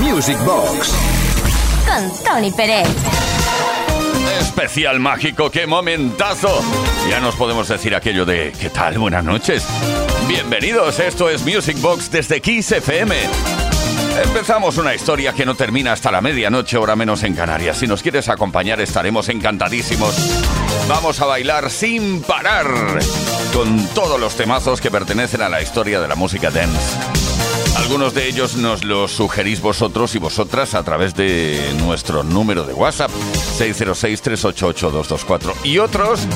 Music Box. Con Tony Pérez. Especial mágico, qué momentazo. Ya nos podemos decir aquello de ¿qué tal? Buenas noches. Bienvenidos, esto es Music Box desde Kiss FM. Empezamos una historia que no termina hasta la medianoche, hora menos en Canarias. Si nos quieres acompañar, estaremos encantadísimos. Vamos a bailar sin parar con todos los temazos que pertenecen a la historia de la música dance. Algunos de ellos nos los sugerís vosotros y vosotras a través de nuestro número de WhatsApp 606-388-224 y otros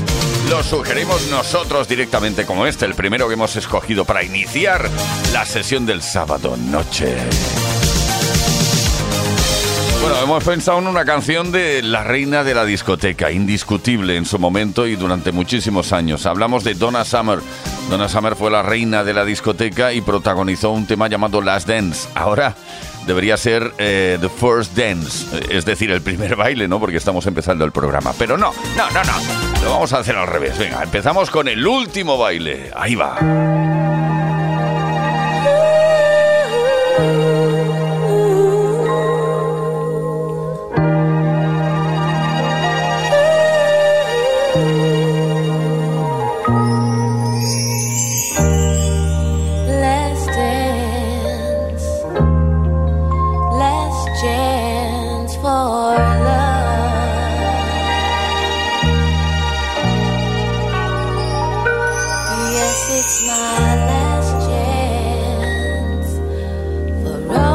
los sugerimos nosotros directamente como este, el primero que hemos escogido para iniciar la sesión del sábado noche. Bueno, hemos pensado en una canción de la reina de la discoteca, indiscutible en su momento y durante muchísimos años. Hablamos de Donna Summer. Donna Summer fue la reina de la discoteca y protagonizó un tema llamado Last Dance. Ahora debería ser eh, The First Dance, es decir, el primer baile, ¿no? Porque estamos empezando el programa. Pero no, no, no, no. Lo vamos a hacer al revés. Venga, empezamos con el último baile. Ahí va. For romance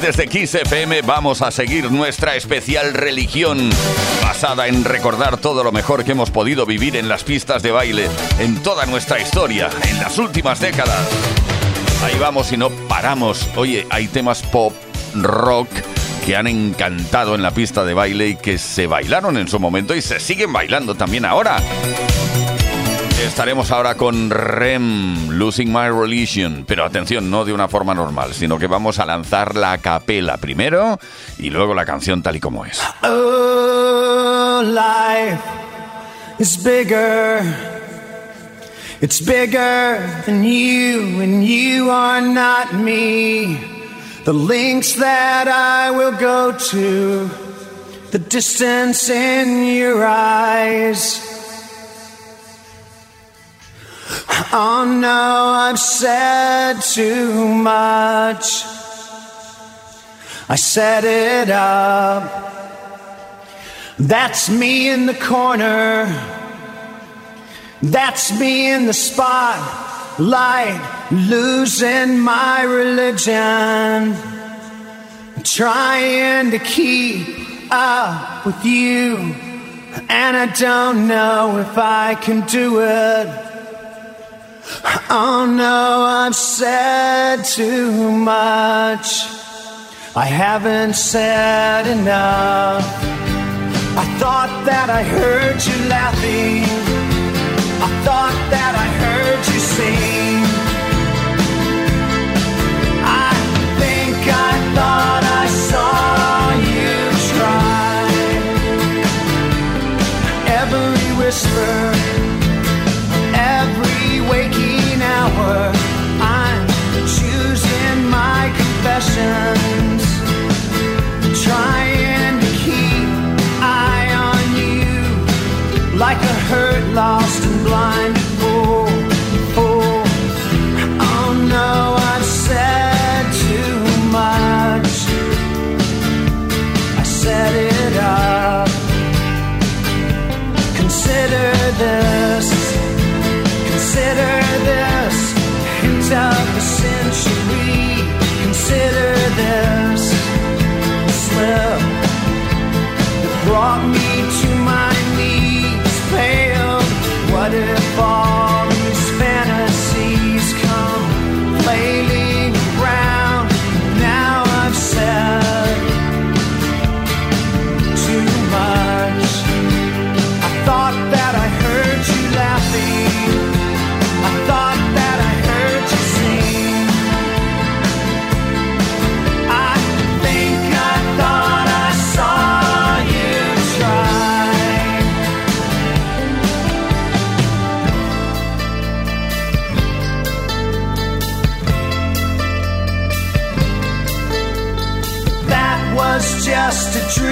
desde Kiss FM, vamos a seguir nuestra especial religión basada en recordar todo lo mejor que hemos podido vivir en las pistas de baile en toda nuestra historia, en las últimas décadas. Ahí vamos y no paramos. Oye, hay temas pop, rock que han encantado en la pista de baile y que se bailaron en su momento y se siguen bailando también ahora. Estaremos ahora con Rem, Losing My Religion, pero atención, no de una forma normal, sino que vamos a lanzar la capela primero y luego la canción tal y como es. Oh, life is bigger. It's bigger than you, and you are not me. The links that I will go to, the distance in your eyes. Oh no, I've said too much. I set it up. That's me in the corner. That's me in the spotlight, losing my religion. Trying to keep up with you, and I don't know if I can do it. Oh no, I've said too much. I haven't said enough. I thought that I heard you laughing. I thought that I heard you sing. I think I thought I saw you try. Every whisper, hour, I'm choosing my confessions. Trying to keep eye on you like a hurt, lost, and blind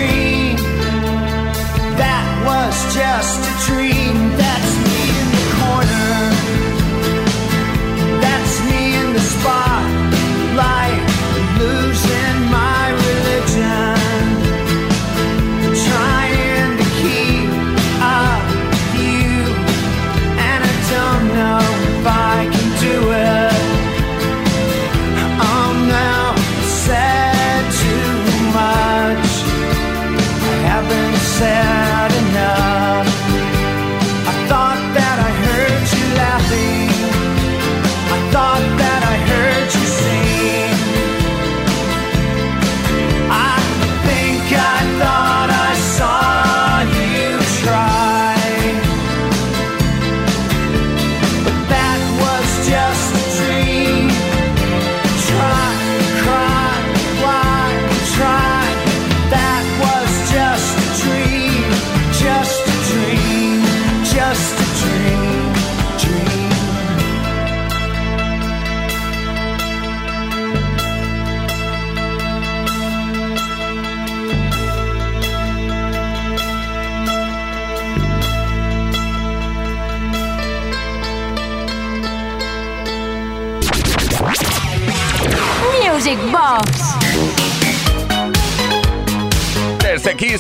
dream. That was just a dream.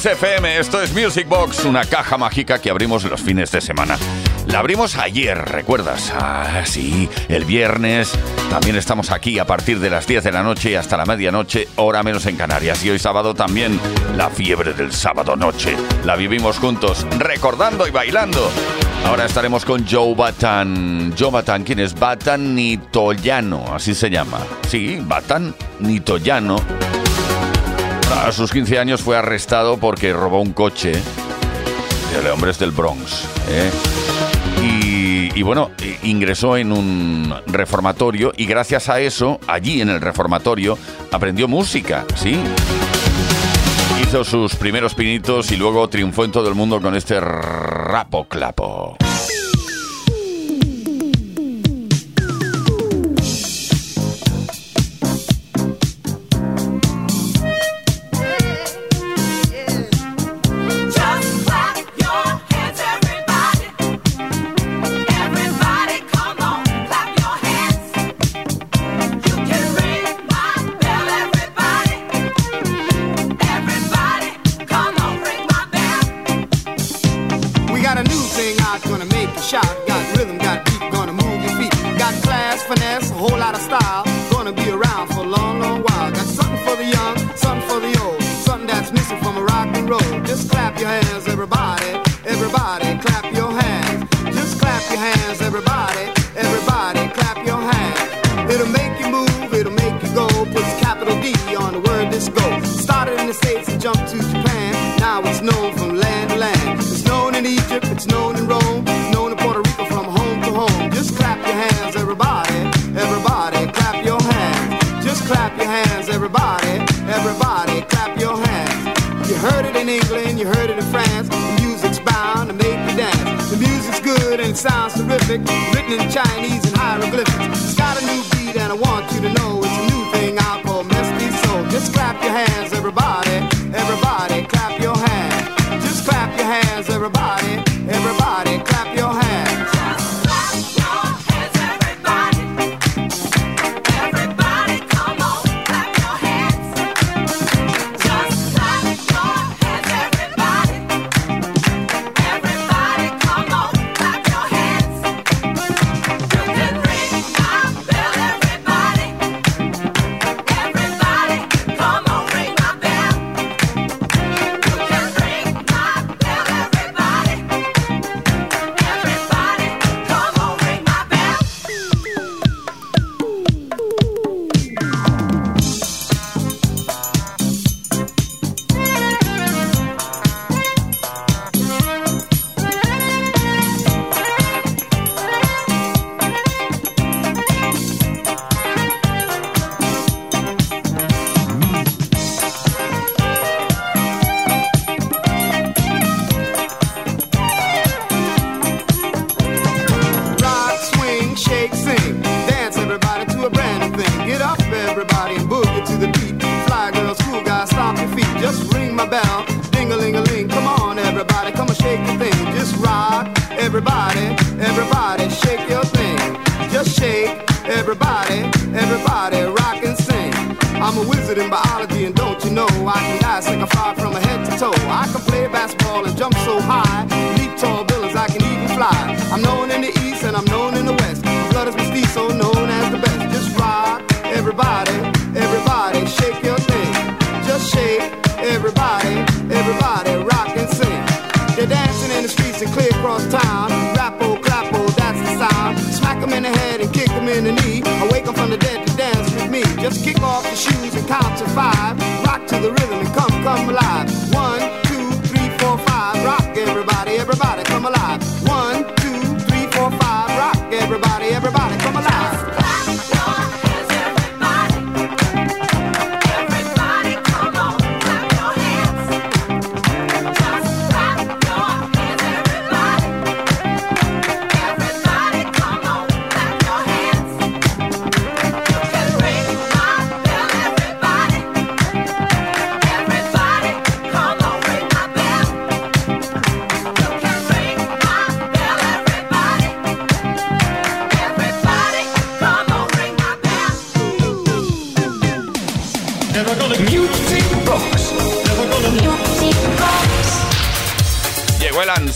Kiss FM, esto es Music Box, una caja mágica que abrimos los fines de semana. La abrimos ayer, ¿recuerdas? Ah, sí, el viernes. También estamos aquí a partir de las 10 de la noche hasta la medianoche, hora menos en Canarias. Y hoy sábado también, la fiebre del sábado noche. La vivimos juntos, recordando y bailando. Ahora estaremos con Joe Batan. Joe Batan, ¿quién es? Batan Nitoyano, así se llama. Sí, Batan Nitoyano. A sus 15 años fue arrestado porque robó un coche. El hombre es del Bronx. ¿eh? Y, y, bueno, e, ingresó en un reformatorio y gracias a eso, allí en el reformatorio, aprendió música, ¿sí? Hizo sus primeros pinitos y luego triunfó en todo el mundo con este rapo clapo.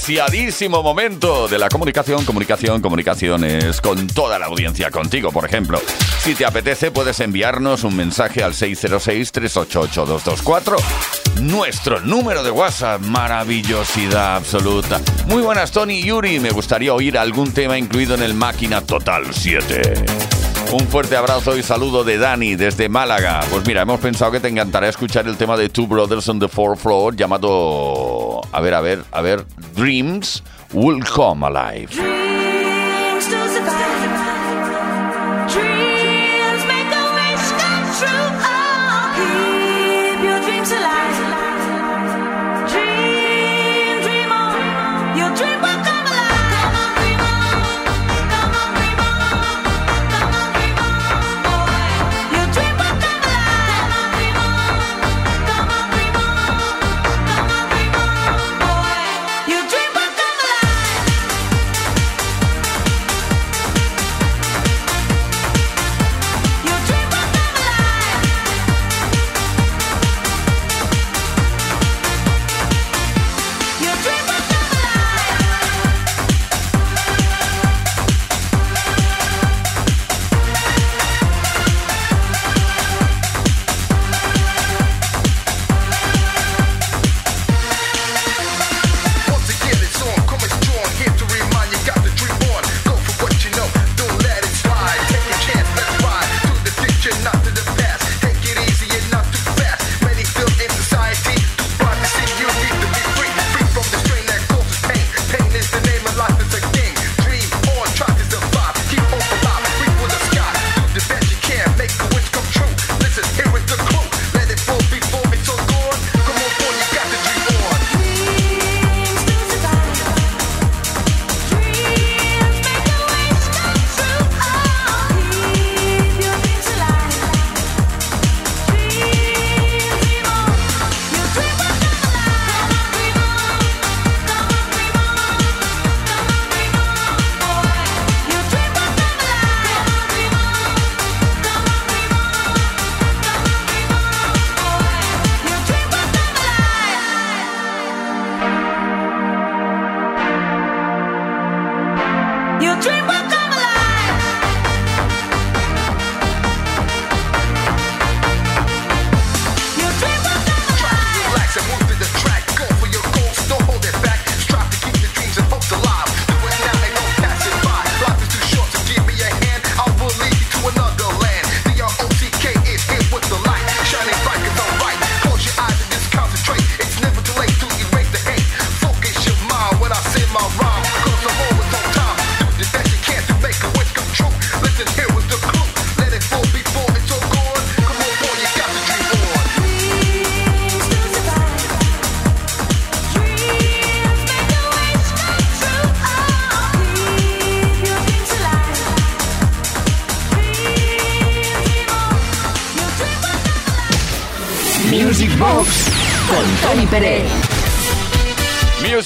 preciadísimo momento de la comunicación, comunicación, comunicaciones con toda la audiencia, contigo, por ejemplo. Si te apetece, puedes enviarnos un mensaje al 606-388-224, nuestro número de WhatsApp, maravillosidad absoluta. Muy buenas, Tony y Yuri, me gustaría oír algún tema incluido en el Máquina Total 7. Un fuerte abrazo y saludo de Dani desde Málaga. Pues mira, hemos pensado que te encantará escuchar el tema de Two Brothers on the Fourth Floor llamado, a ver, a ver, a ver, Dreams Will Come Alive.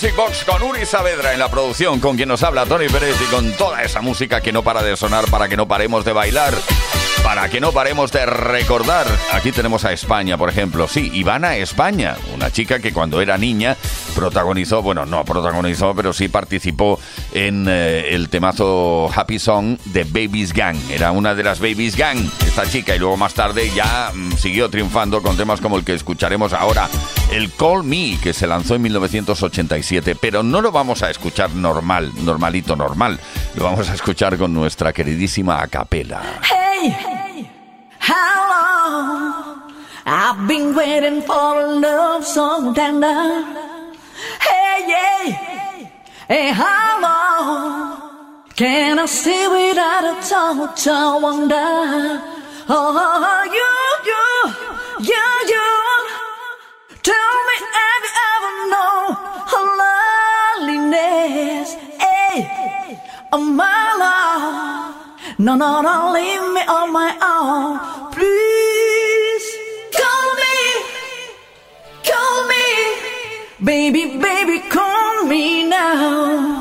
Music Box con Uri Saavedra en la producción, con quien nos habla Tony Pérez y con toda esa música que no para de sonar para que no paremos de bailar. Para que no paremos de recordar, aquí tenemos a España, por ejemplo. Sí, Ivana España, una chica que cuando era niña protagonizó, bueno, no protagonizó, pero sí participó en eh, el temazo Happy Song de Babies Gang. Era una de las Babies Gang, esta chica, y luego más tarde ya mm, siguió triunfando con temas como el que escucharemos ahora, el Call Me, que se lanzó en 1987, pero no lo vamos a escuchar normal, normalito, normal. Lo vamos a escuchar con nuestra queridísima acapela. Hey, hey, how long I've been waiting for love. yeah. Hey, how long can I stay without a touch? to wonder? Oh, oh, oh, you, you, you, you. Tell me, have you ever known her loneliness? Hey, oh my love. No, no, don't leave me on my own, please. Baby, baby, call me now.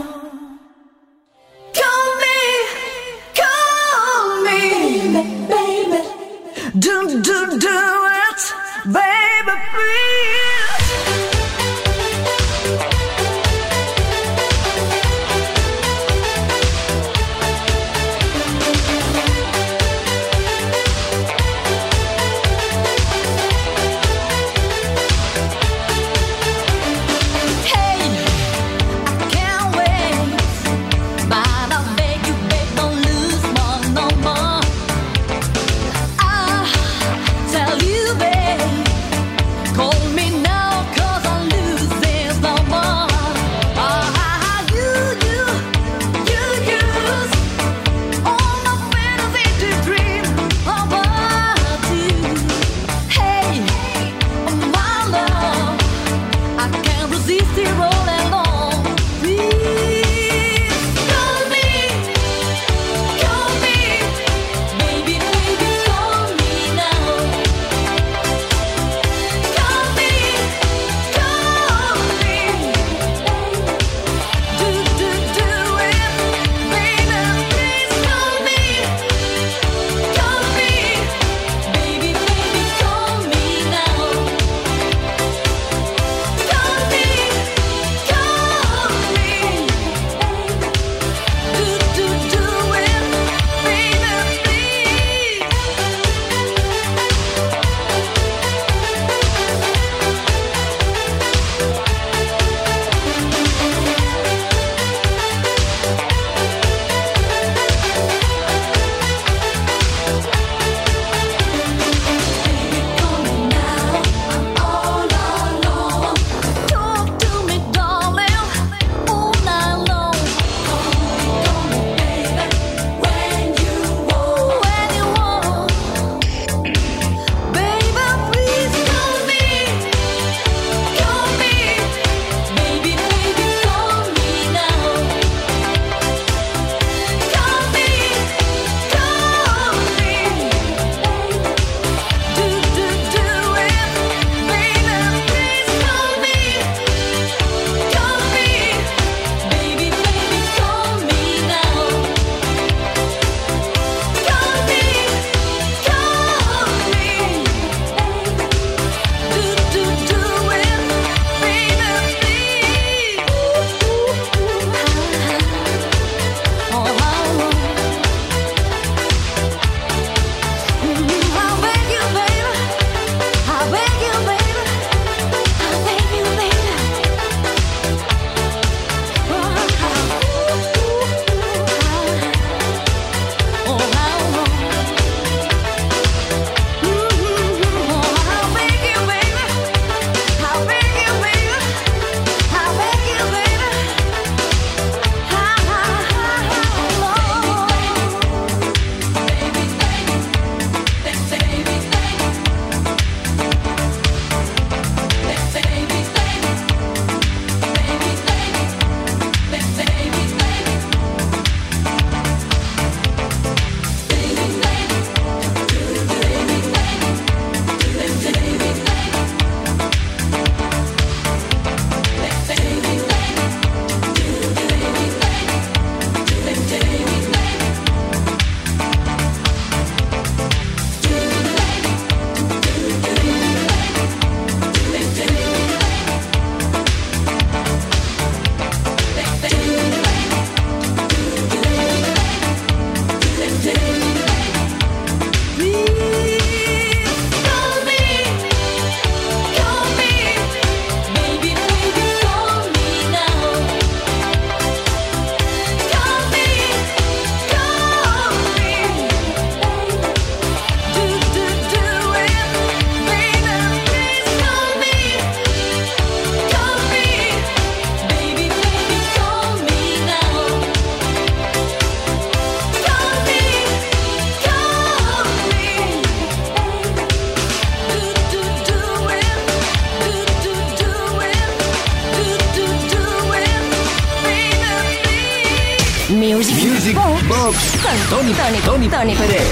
Tony, Tony, Tony, Tony Pérez.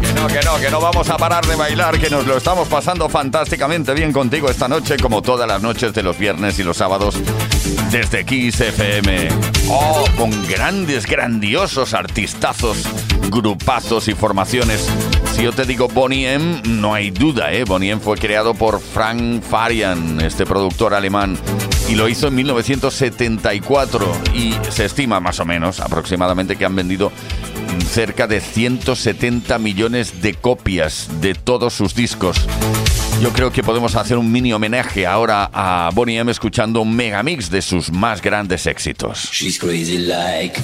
Que no, que no, que no vamos a parar de bailar, que nos lo estamos pasando fantásticamente bien contigo esta noche, como todas las noches de los viernes y los sábados, desde Kiss FM. Oh, con grandes, grandiosos artistazos, grupazos y formaciones. Si yo te digo Bonnie M, no hay duda, ¿eh? Bonnie M fue creado por Frank Farian, este productor alemán, y lo hizo en 1974 y se estima más o menos, aproximadamente, que han vendido cerca de 170 millones de copias de todos sus discos. Yo creo que podemos hacer un mini homenaje ahora a Bonnie M escuchando un megamix de sus más grandes éxitos. She's crazy like.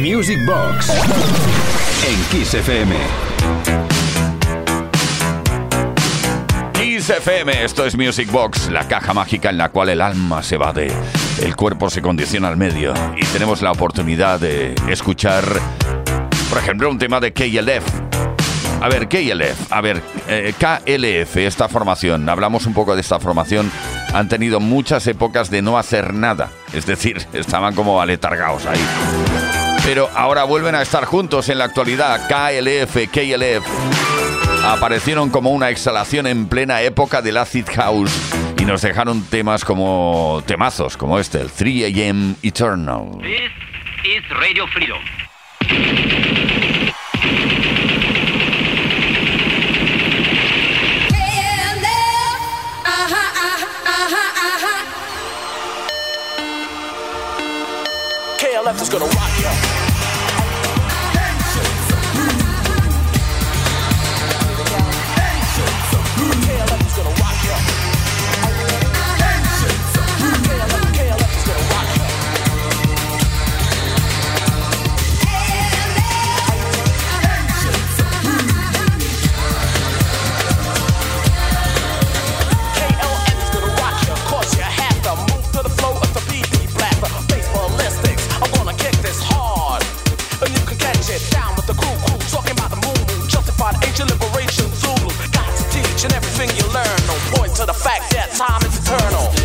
Music Box en Kiss FM. Kiss FM, esto es Music Box, la caja mágica en la cual el alma se va de, el cuerpo se condiciona al medio y tenemos la oportunidad de escuchar, por ejemplo, un tema de KLF. A ver, KLF, a ver, eh, KLF, esta formación, hablamos un poco de esta formación, han tenido muchas épocas de no hacer nada, es decir, estaban como aletargados ahí pero ahora vuelven a estar juntos en la actualidad. KLF, KLF. Aparecieron como una exhalación en plena época del acid house y nos dejaron temas como temazos como este, el 3 AM Eternal. This is Radio Freedom. KLF is gonna rock. to the fact that time is eternal.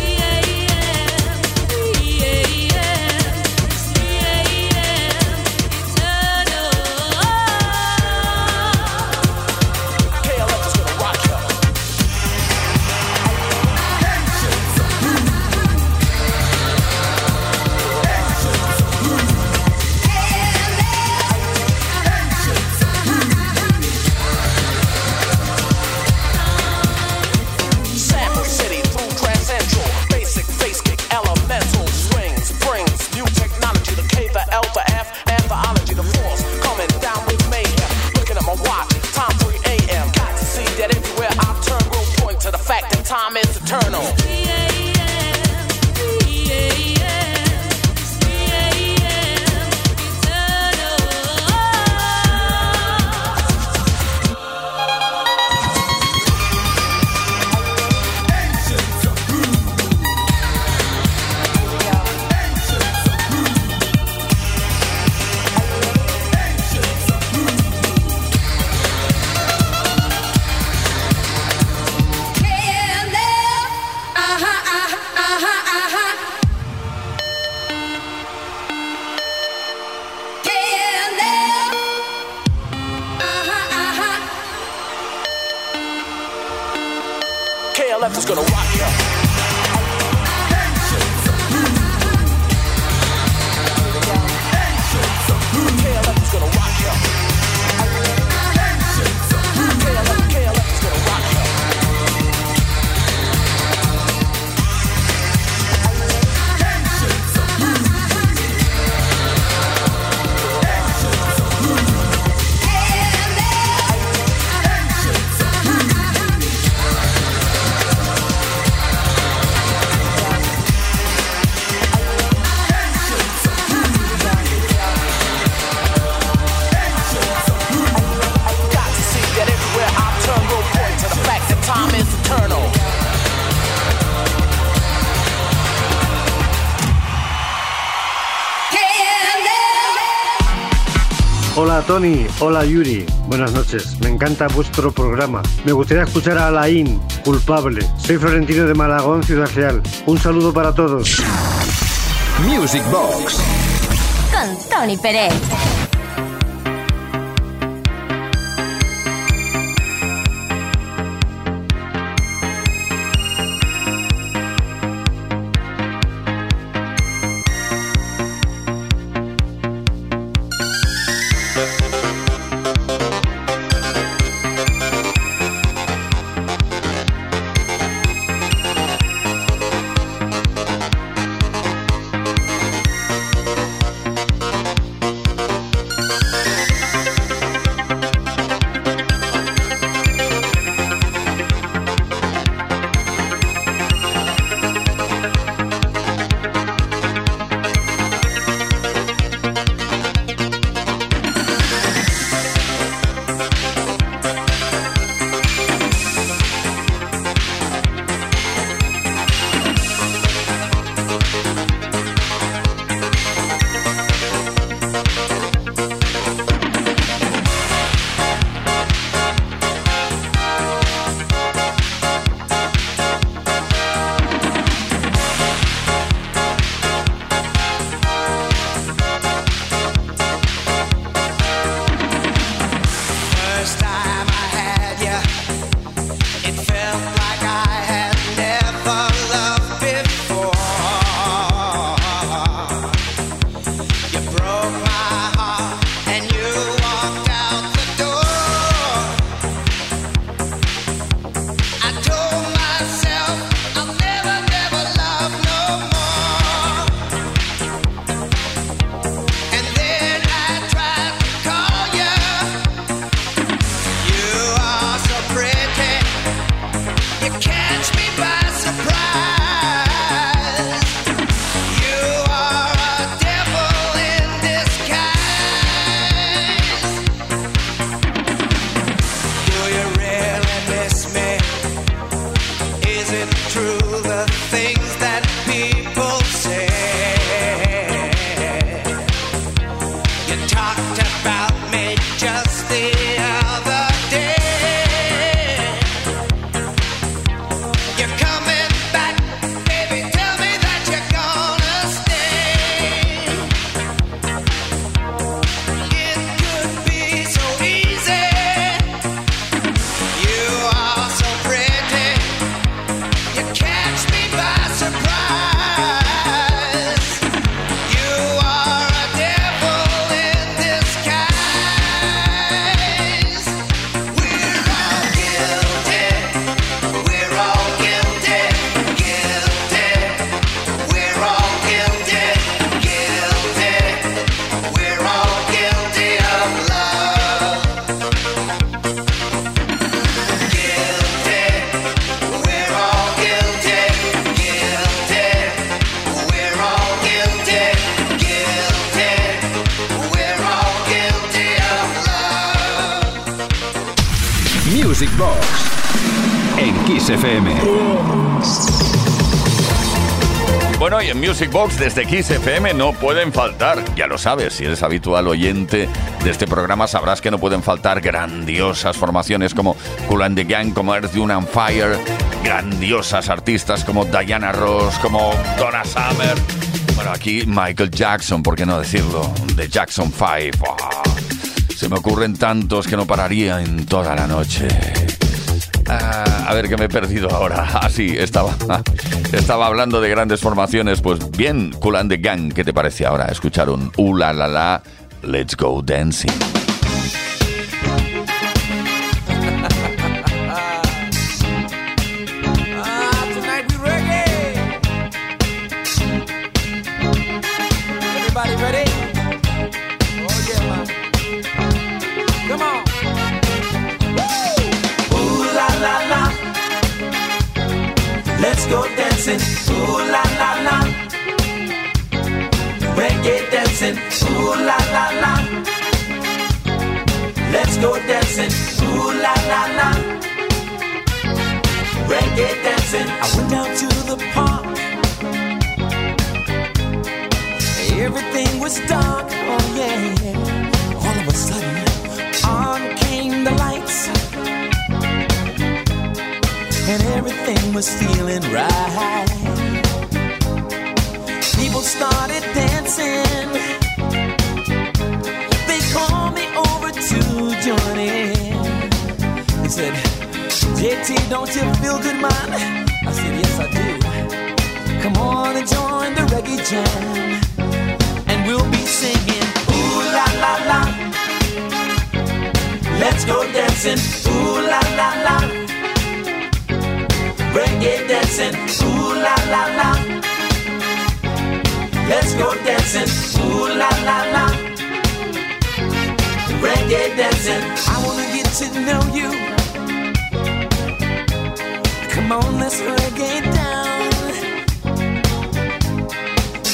Tony, hola Yuri, buenas noches, me encanta vuestro programa. Me gustaría escuchar a Alain, culpable. Soy Florentino de Malagón, Ciudad Real. Un saludo para todos. Music Box. Con Tony Pérez. Box desde Kiss FM no pueden faltar, ya lo sabes, si eres habitual oyente de este programa sabrás que no pueden faltar grandiosas formaciones como Cool and the Gang, como Earth, Dune and Fire, grandiosas artistas como Diana Ross, como Donna Summer. Bueno, aquí Michael Jackson, ¿por qué no decirlo? De Jackson 5. ¡Wow! Se me ocurren tantos que no pararía en toda la noche. Ah, a ver, que me he perdido ahora. Así, estaba, estaba hablando de grandes formaciones. Pues bien, Cool and the Gang, ¿qué te parece ahora? Escuchar un Uh la la la, Let's Go Dancing. Reggae dancing. I went down to the park. Everything was dark. Oh yeah. All of a sudden, on came the lights and everything was feeling right. People started dancing. They called me over to join in. They said, JT, don't you feel good, man? I said, yes, I do. Come on and join the reggae jam. And we'll be singing, ooh la la la. Let's go dancing, ooh la la la reggae dancing, ooh la la la. Let's go dancing, ooh la la la. Reggae dancing, I wanna get to know you. Come on, reggae down.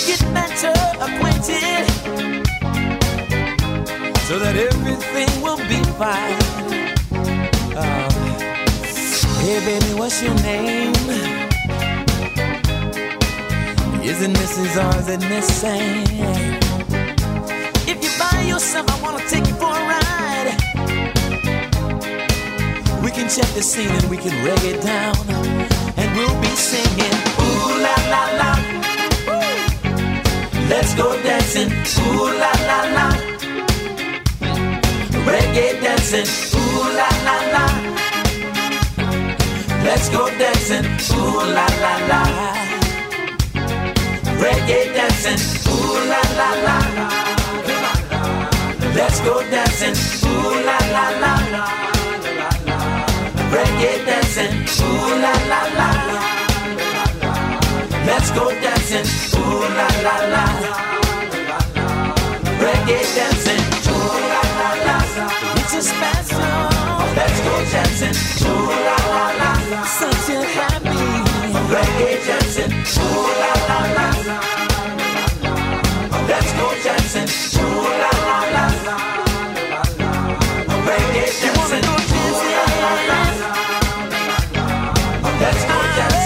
Get better acquainted so that everything will be fine. Oh. Hey baby, what's your name? Is it Mrs. Sam? If you're by yourself, can check the scene and we can reg it down. And we'll be singing, ooh la la la. Let's go dancing, ooh la la la. Reggae dancing, ooh la la la. Let's go dancing, ooh la la la. Reggae dancing, ooh la la la. Let's go dancing, ooh la la la. Reggae dancing, ooh la la la. Let's go dancing, ooh la la la. Reggae dancing, ooh la la la. It's a special. Let's go dancing, ooh la la la. Such a happy. Reggae dancing, ooh la la la. Let's go dancing, ooh la la la.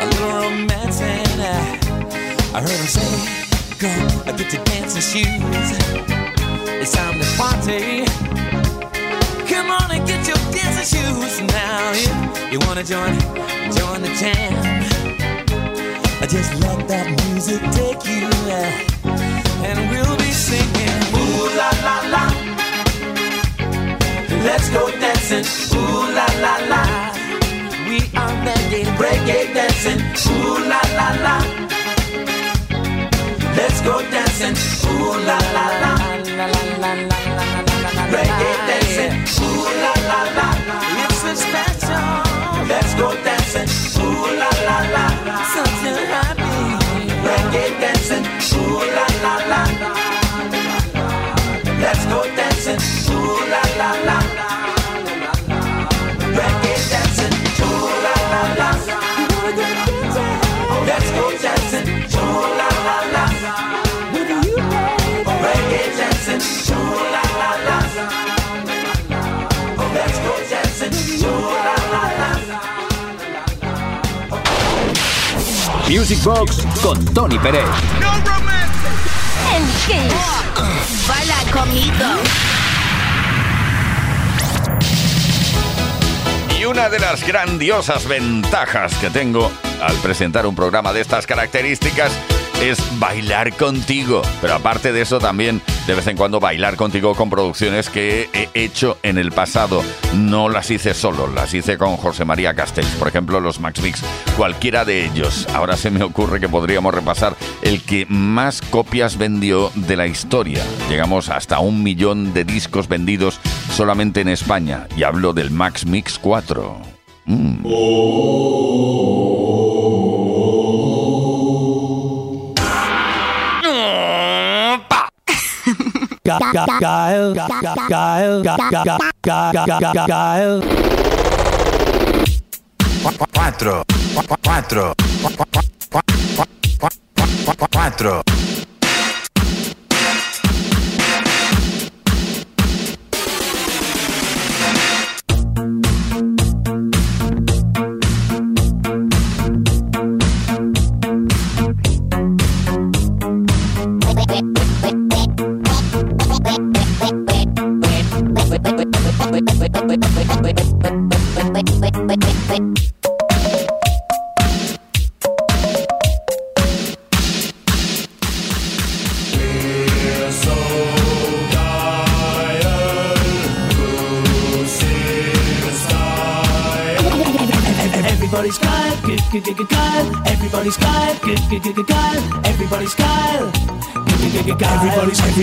a little romancing? I heard him say, "Go, I get your dancing shoes. It's time to party." Come on and get your dancing shoes now. You, you wanna join, join the jam. Just let that music take you, and we'll be singing. Ooh la la la. Let's go dancing. Ooh la la la. We are reggae, reggae dancing. Ooh la la la. Let's go dancing. Ooh la la la. Reggae dancing. Ooh la la la. It's a special. go dancing. Ooh la la la. Something happy. Reggae dancing. Ooh la la la. Let's go dancing. Ooh la la la la. Reggae Music Box con Tony Pérez. En Kiss. Baila conmigo. Y una de las grandiosas ventajas que tengo al presentar un programa de estas características es bailar contigo. Pero aparte de eso también de vez en cuando bailar contigo con producciones que he hecho en el pasado. No las hice solo, las hice con José María Castells, por ejemplo los Max Mix, cualquiera de ellos. Ahora se me ocurre que podríamos repasar el que más copias vendió de la historia. Llegamos hasta un millón de discos vendidos solamente en España y hablo del Max Mix 4. Mm. Gael, Guile, guile, guile, 4 4 4 4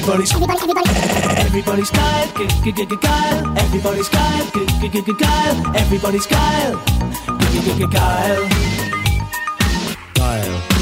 Everybody's, everybody's, everybody's Kyle, Kyle. Everybody's Kyle, Kyle. Everybody's Kyle. Kyle, Kyle,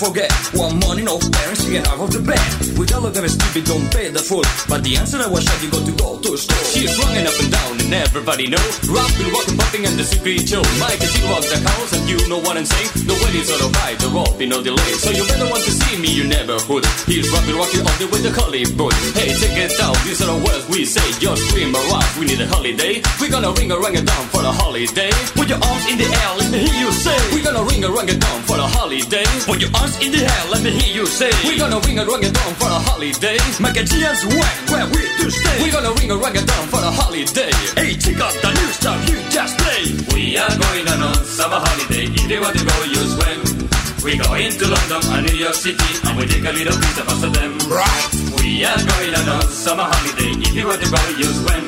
forget. One morning, no parents get out of the bed. All of them stupid, don't pay the full. But the answer I was shot, you got to store. She's running up and down, and everybody know. Rapping, walking, popping, and the secret show. Mike, she walks the house, and you know what I'm saying. The wedding's all right, the rope, no delay. So you better want to see me, you never would. He's rapping, walking all the way to Hollywood. Hey, check it out, these are the words we say. Just scream rock, we need a holiday. We're gonna ring a rang a down for a holiday. Put your arms in the air, let me hear you say. We're gonna ring a rang a down for a holiday. Put your arms in the air, let me hear you say. We're gonna ring a rang a down for the holiday. Make a chance when, where we to stay. We're gonna ring a rang a down for a holiday. Hey, check out the new stuff you just play. We are going on a summer holiday. If you want to go, you swim. We go into London and New York City and we take a little piece of us of them. Right. We are going on a summer holiday. If you want to go, you swim.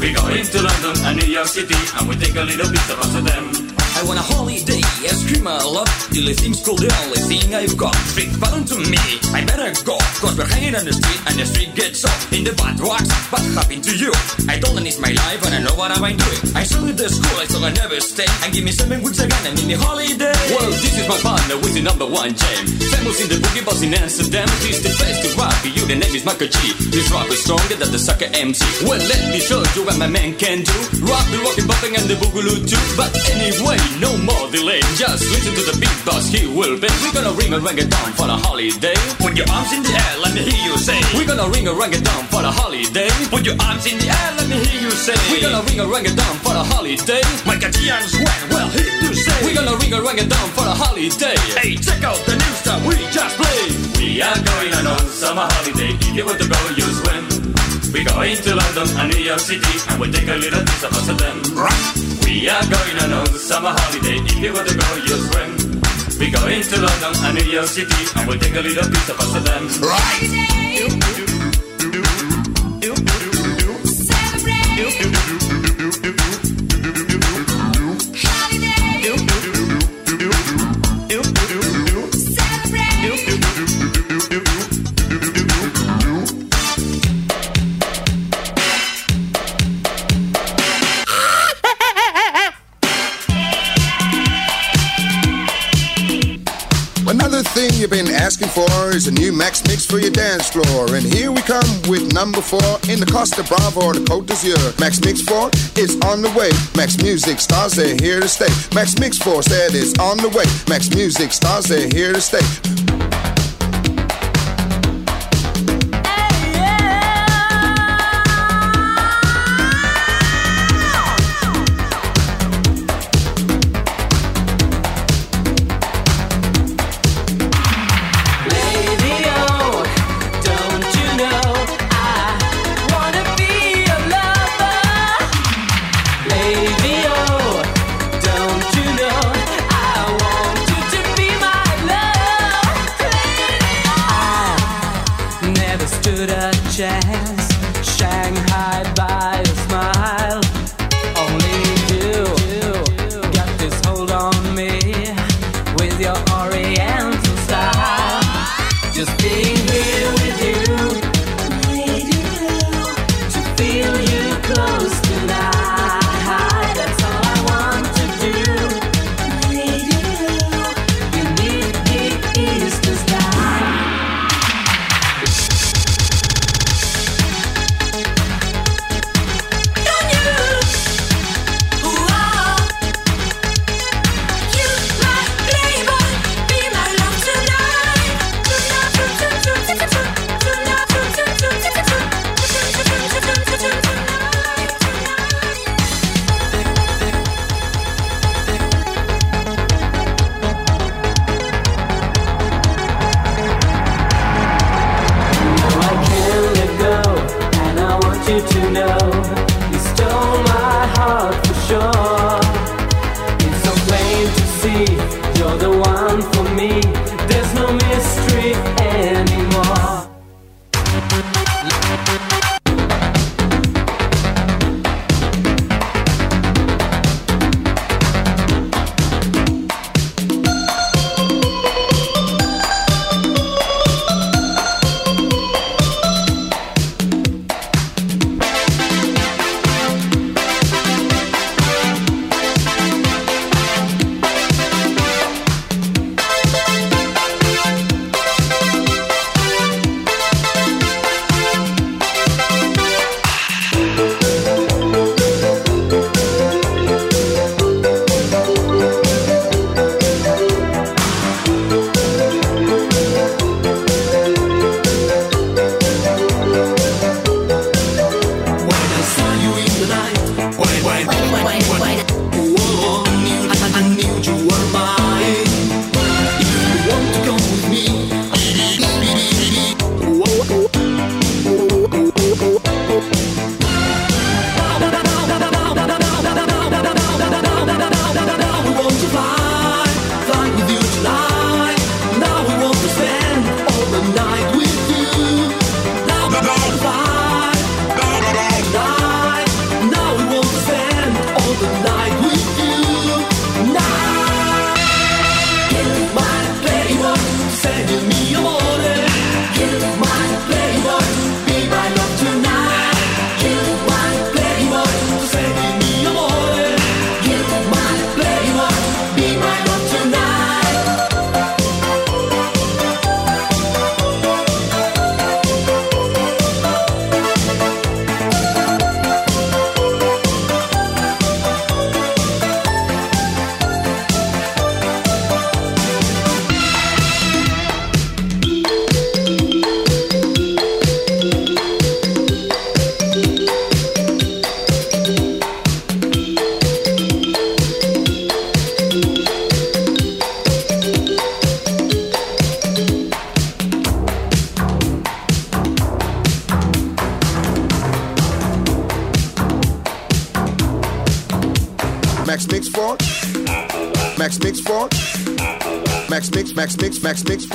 We go into London and New York City and we take a little piece of us of them. I want a holiday, I scream a lot Till it seems cool, the only thing I've got. Street fun to me, I better go Cause we're hanging on the street and the street gets up In the bad rocks, what happened to you? I don't it's my life and I know what I'm doing I started the school, I thought I never stay. And give me seven weeks again and in the holiday. Well, this is my partner with the number one jam. Famous in the boogie boss in Amsterdam. He's the best to rock, you the name is Miker G. This rock is stronger than the sucker MC Well, let me show you what my man can do. Rock the rockin' bopping and the boogaloo too. But anyway, no more delay Just listen to the big boss, he will be We're gonna ring a a down for a holiday. Put your arms in the air, let me hear you say. We're gonna ring a a down for a holiday. Put your arms in the air, let me hear you say. We're gonna ring a a down for a holiday. Michael Gian's when, well, he to say? We're gonna ring a a down for a holiday. Hey, check out the new stuff we just played. We are going on a summer holiday. If you want to go, you swim. We're going to London and New York City and we take a little piece of of them. We are going on a summer holiday. If you want to go, you swim. We go into London and New York City and we'll take a little piece of us of them. Is a new Max Mix for your dance floor. And here we come with number four in the Costa Brava, the Côte d'Azur. Max Mix 4 is on the way. Max Music stars, they're here to stay. Max Mix 4 said it's on the way. Max Music stars, they're here to stay. Max Mix